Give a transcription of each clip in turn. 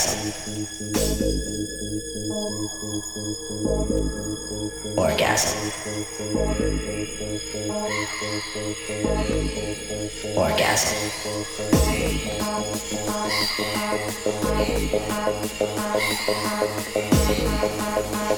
podcast. Orgasm. Orgasm. Orgasm.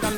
Thank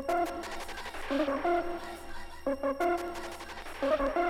Thank you.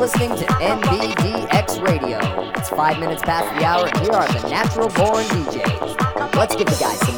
Listening to NBDX Radio. It's five minutes past the hour, and here are the natural born DJs. Let's give the guys some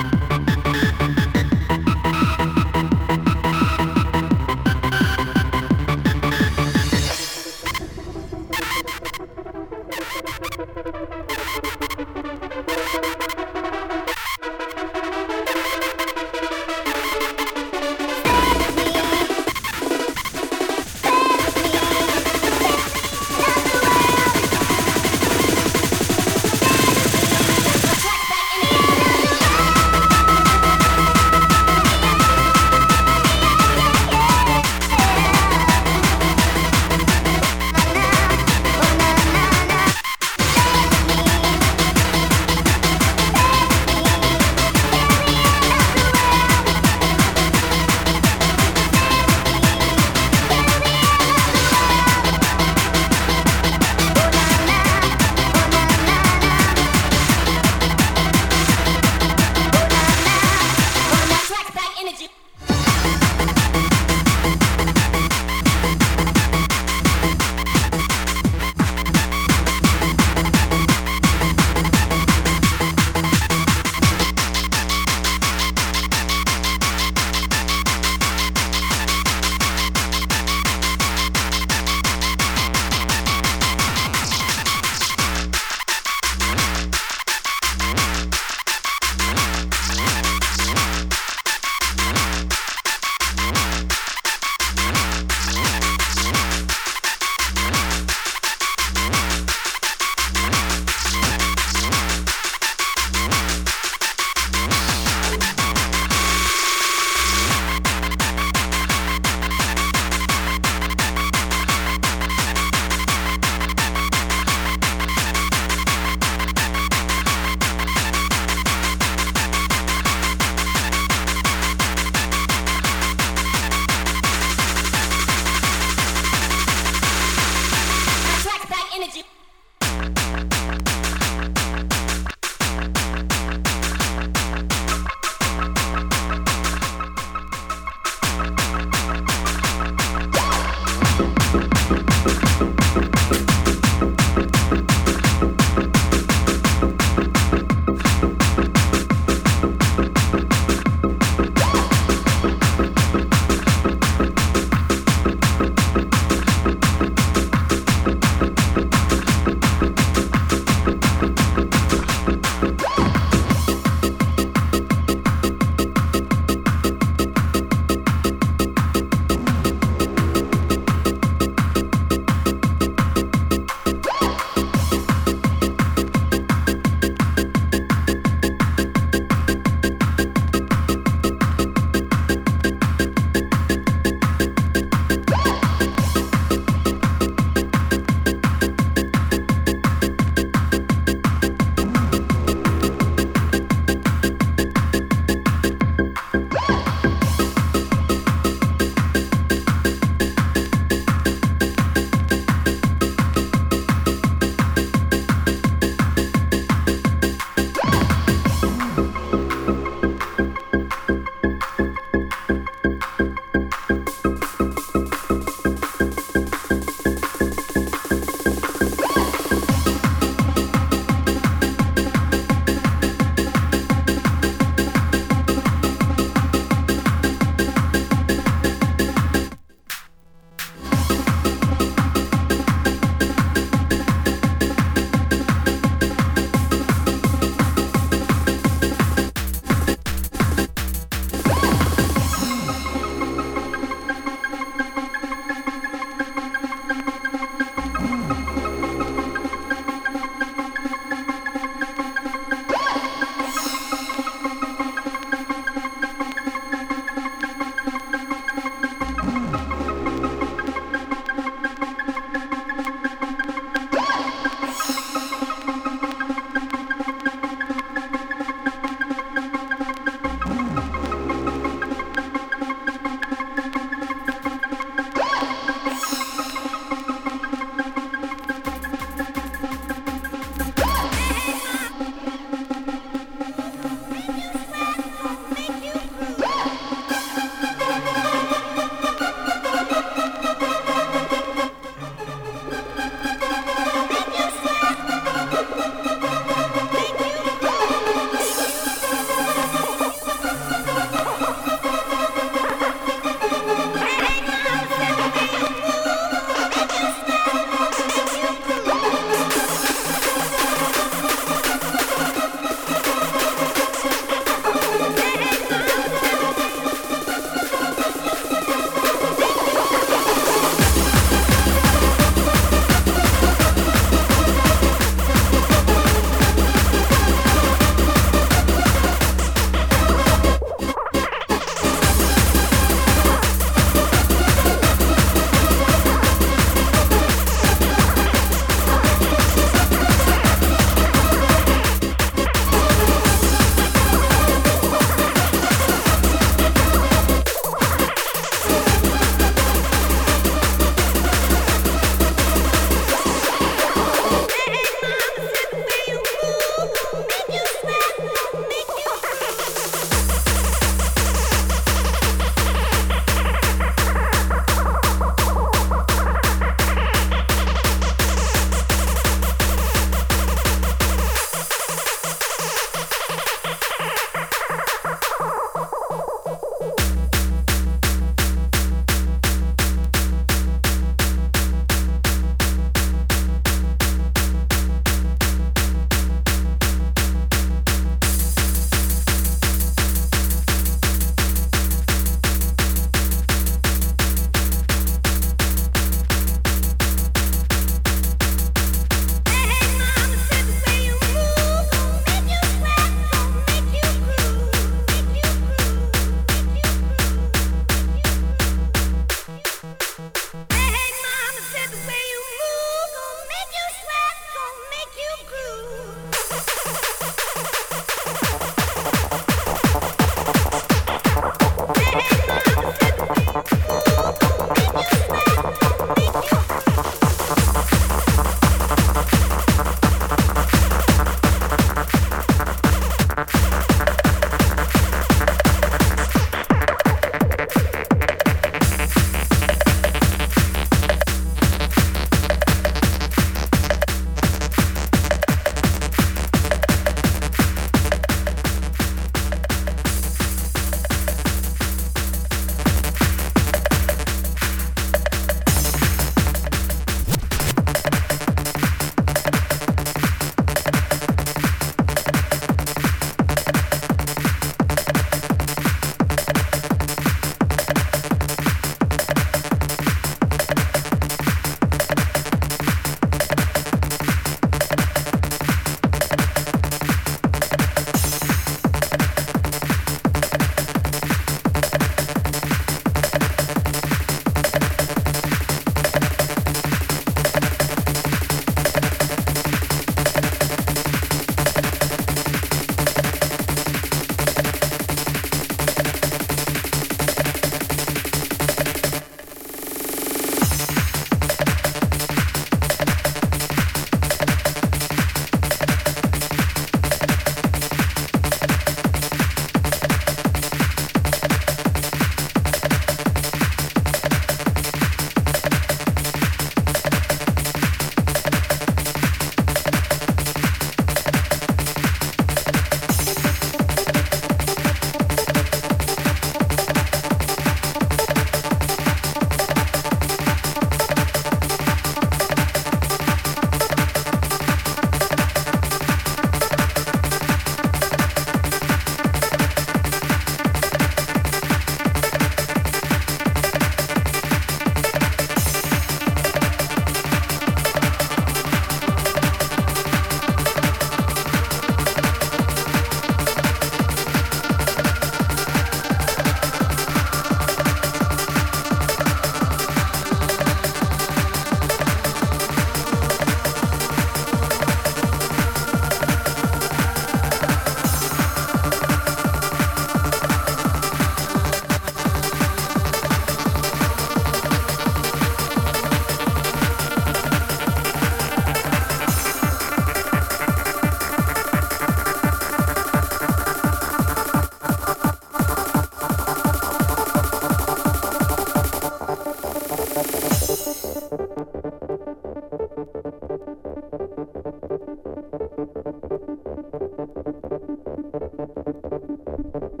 Thank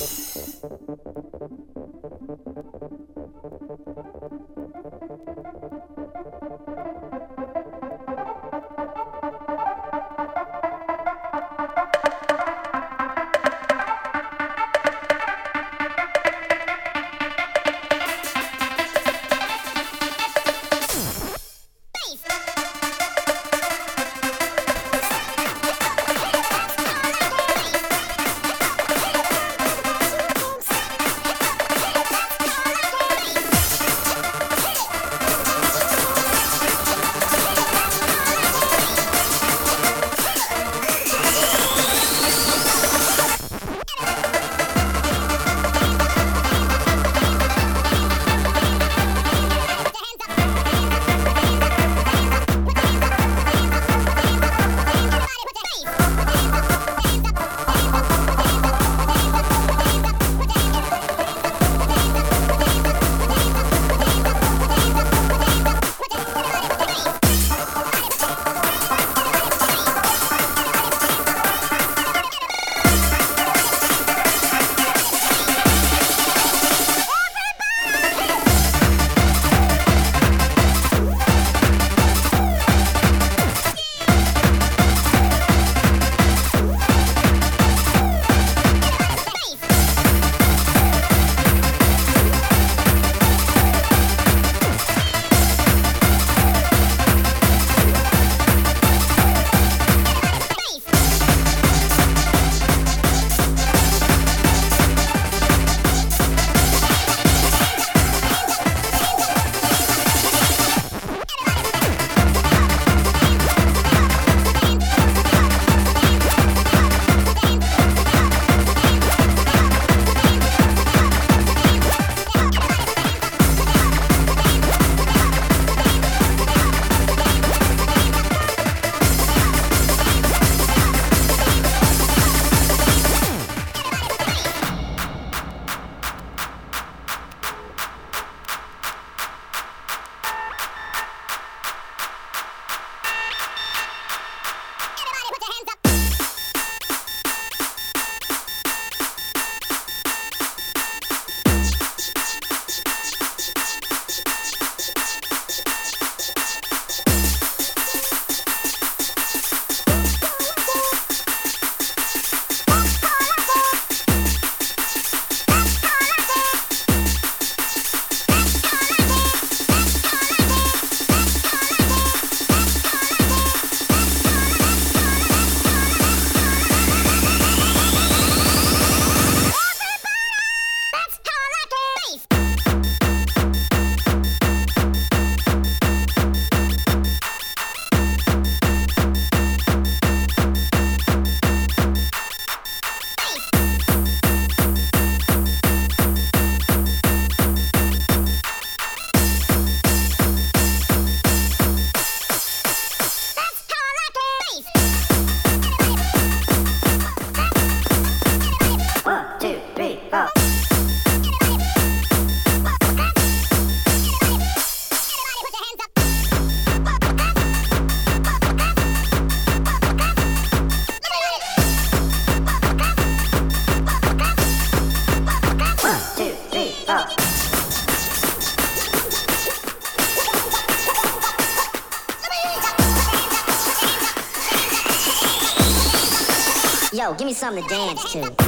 you. Give me something to dance to.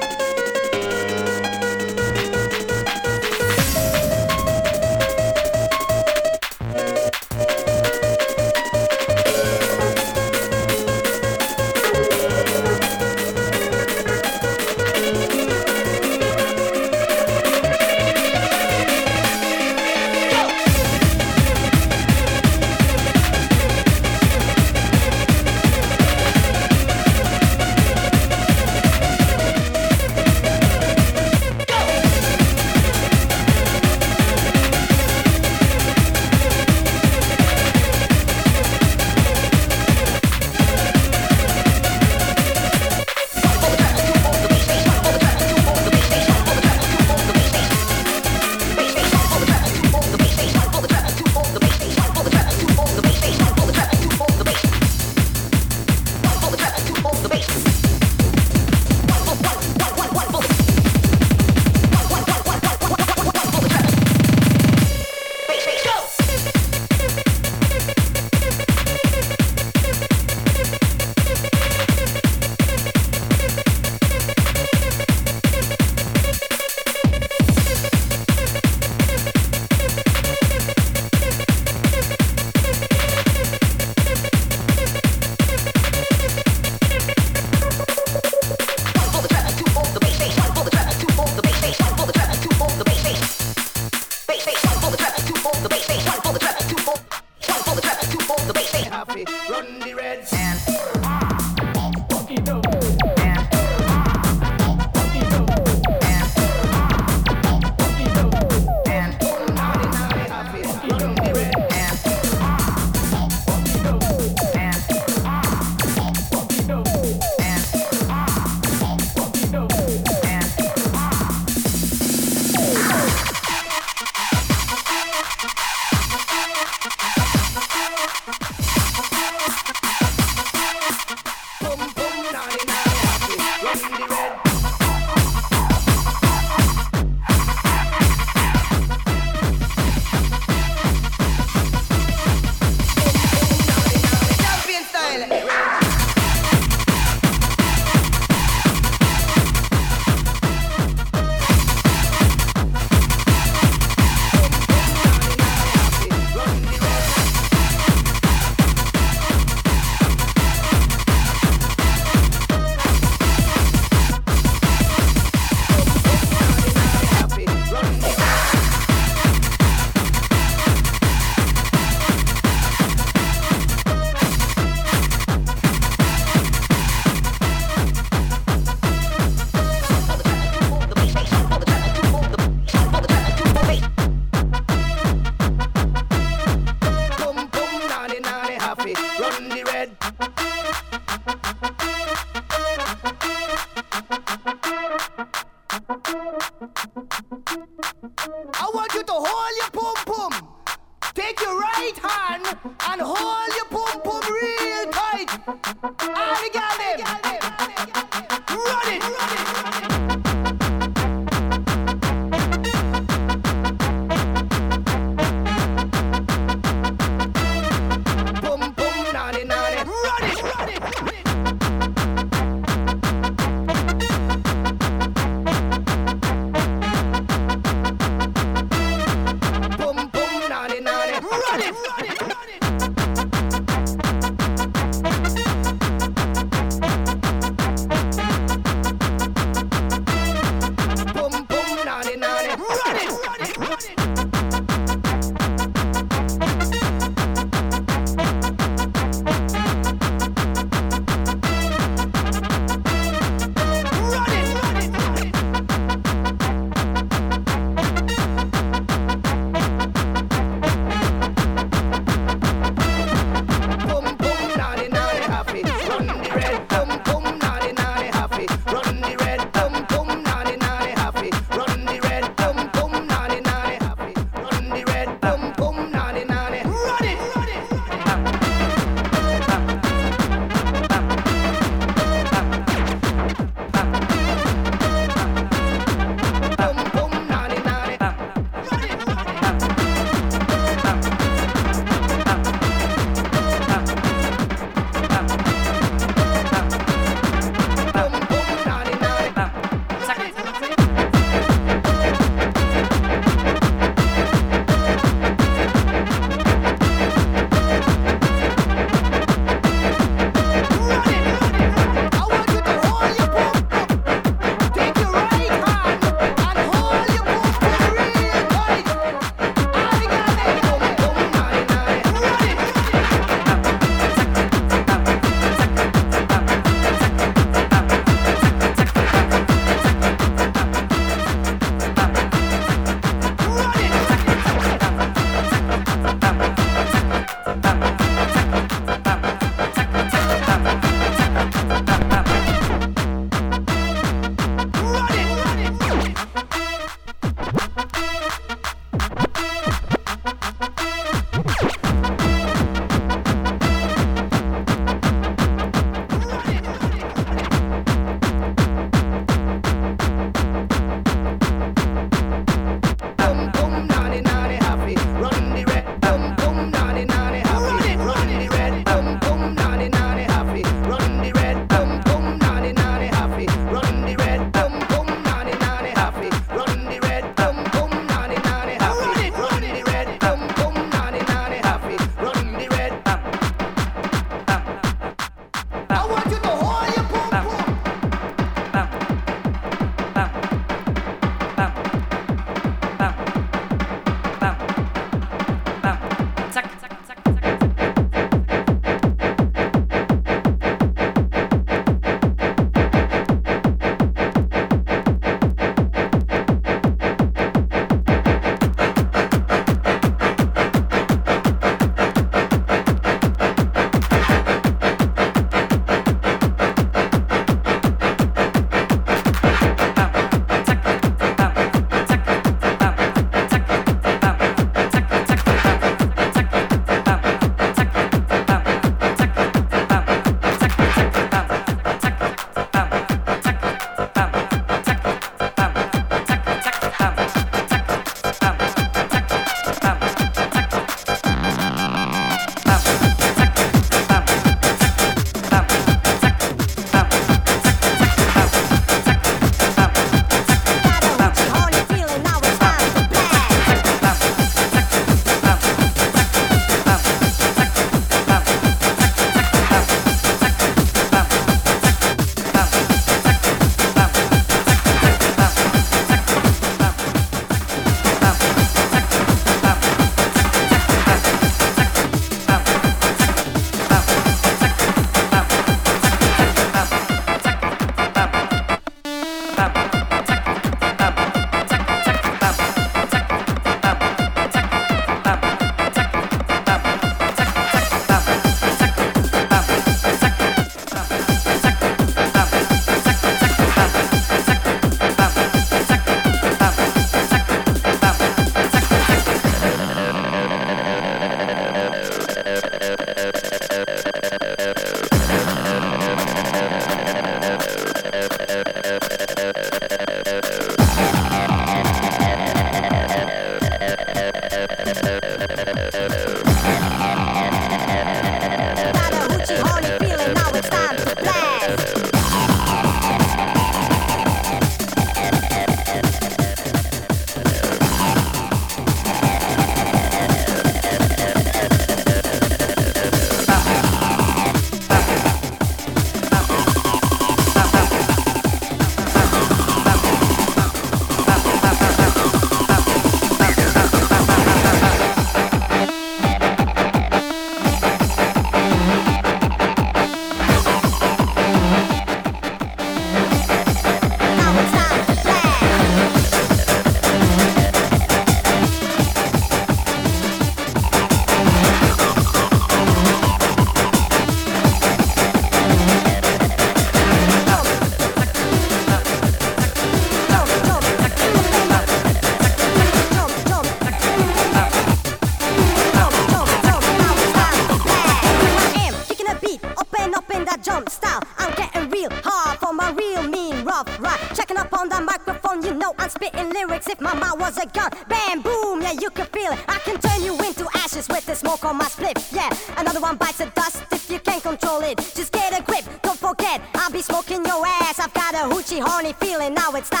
If my mouth was a gun. Bam, boom, yeah, you can feel it. I can turn you into ashes with the smoke on my split. Yeah, another one bites the dust if you can't control it. Just get a grip, don't forget, I'll be smoking your ass. I've got a hoochie horny feeling, now it's time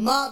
my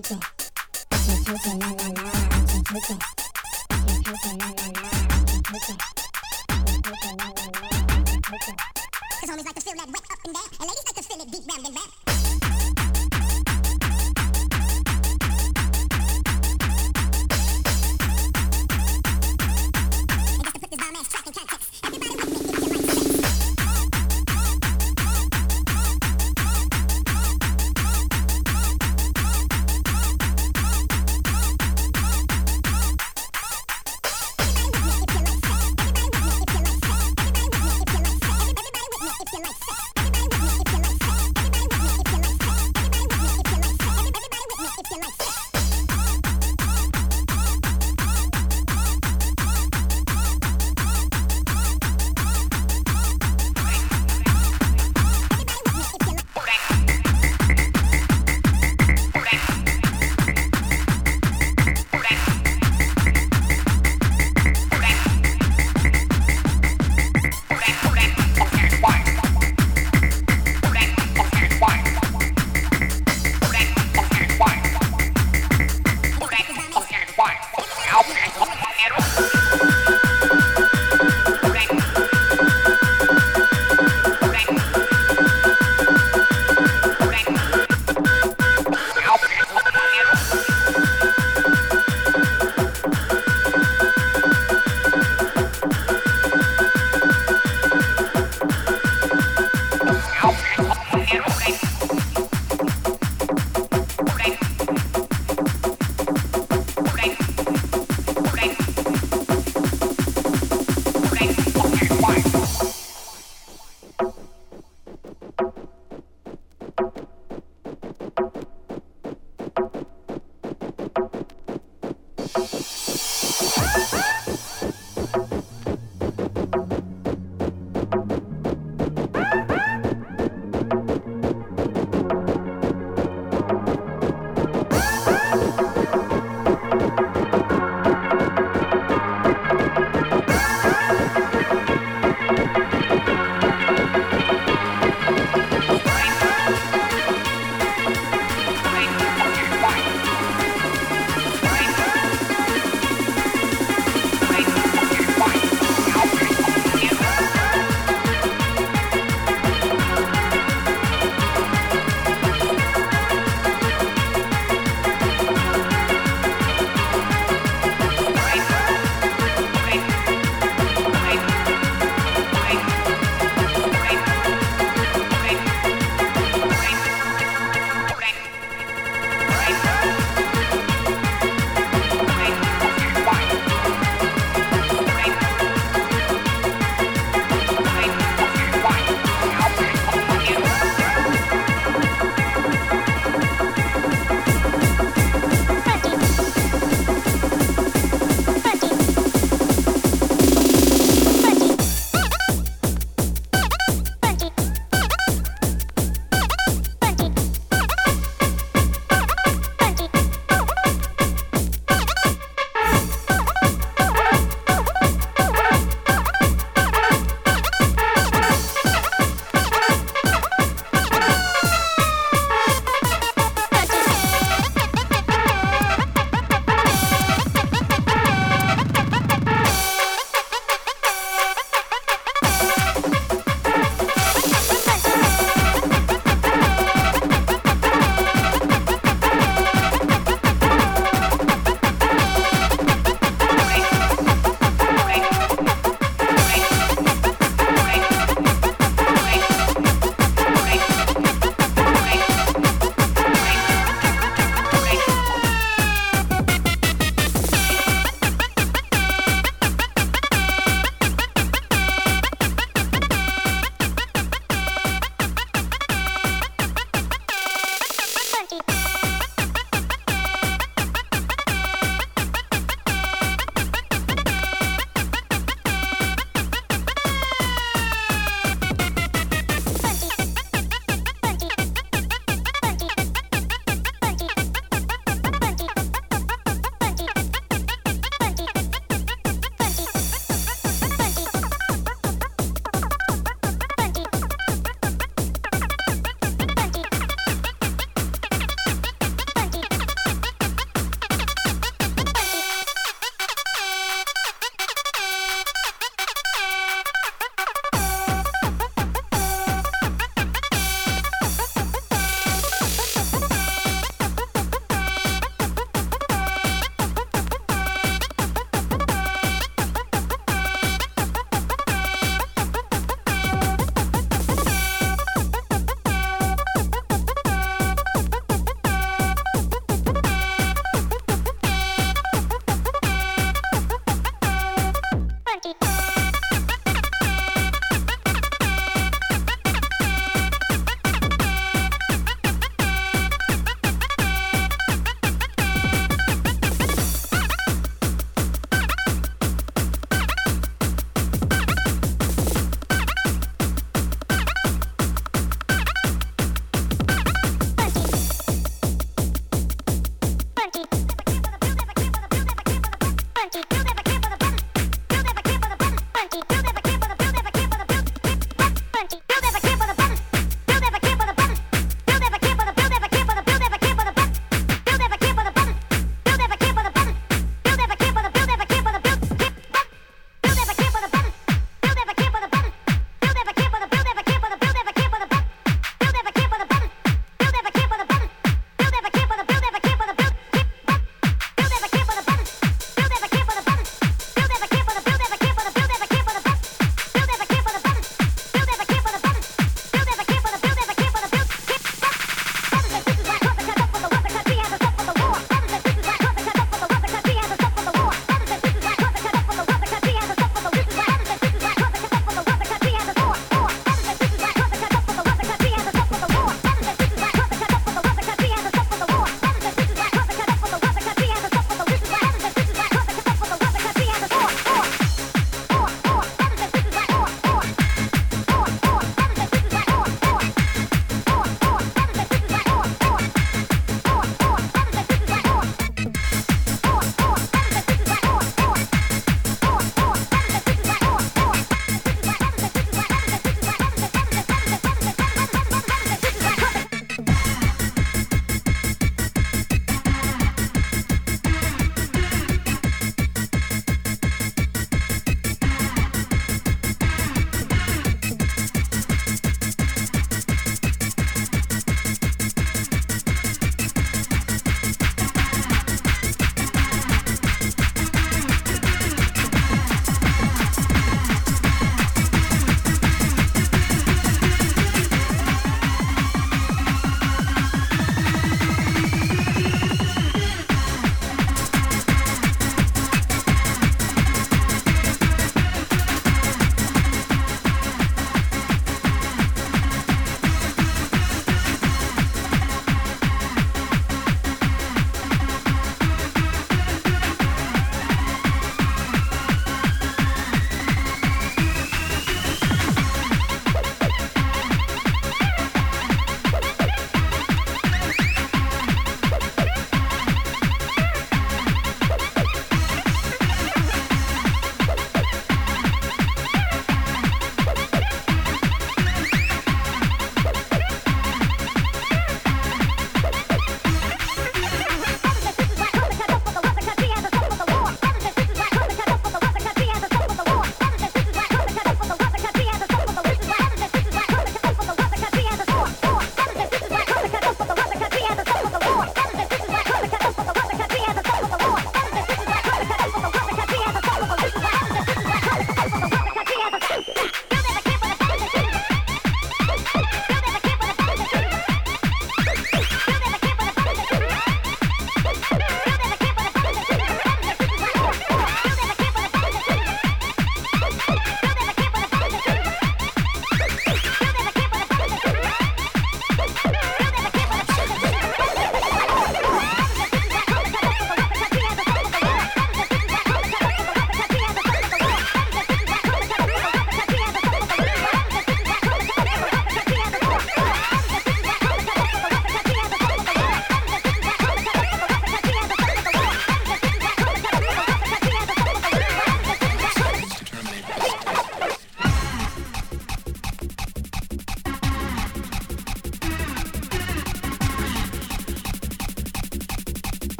Cause homies like to feel that wet up and down, and ladies like to feel it deep round and round.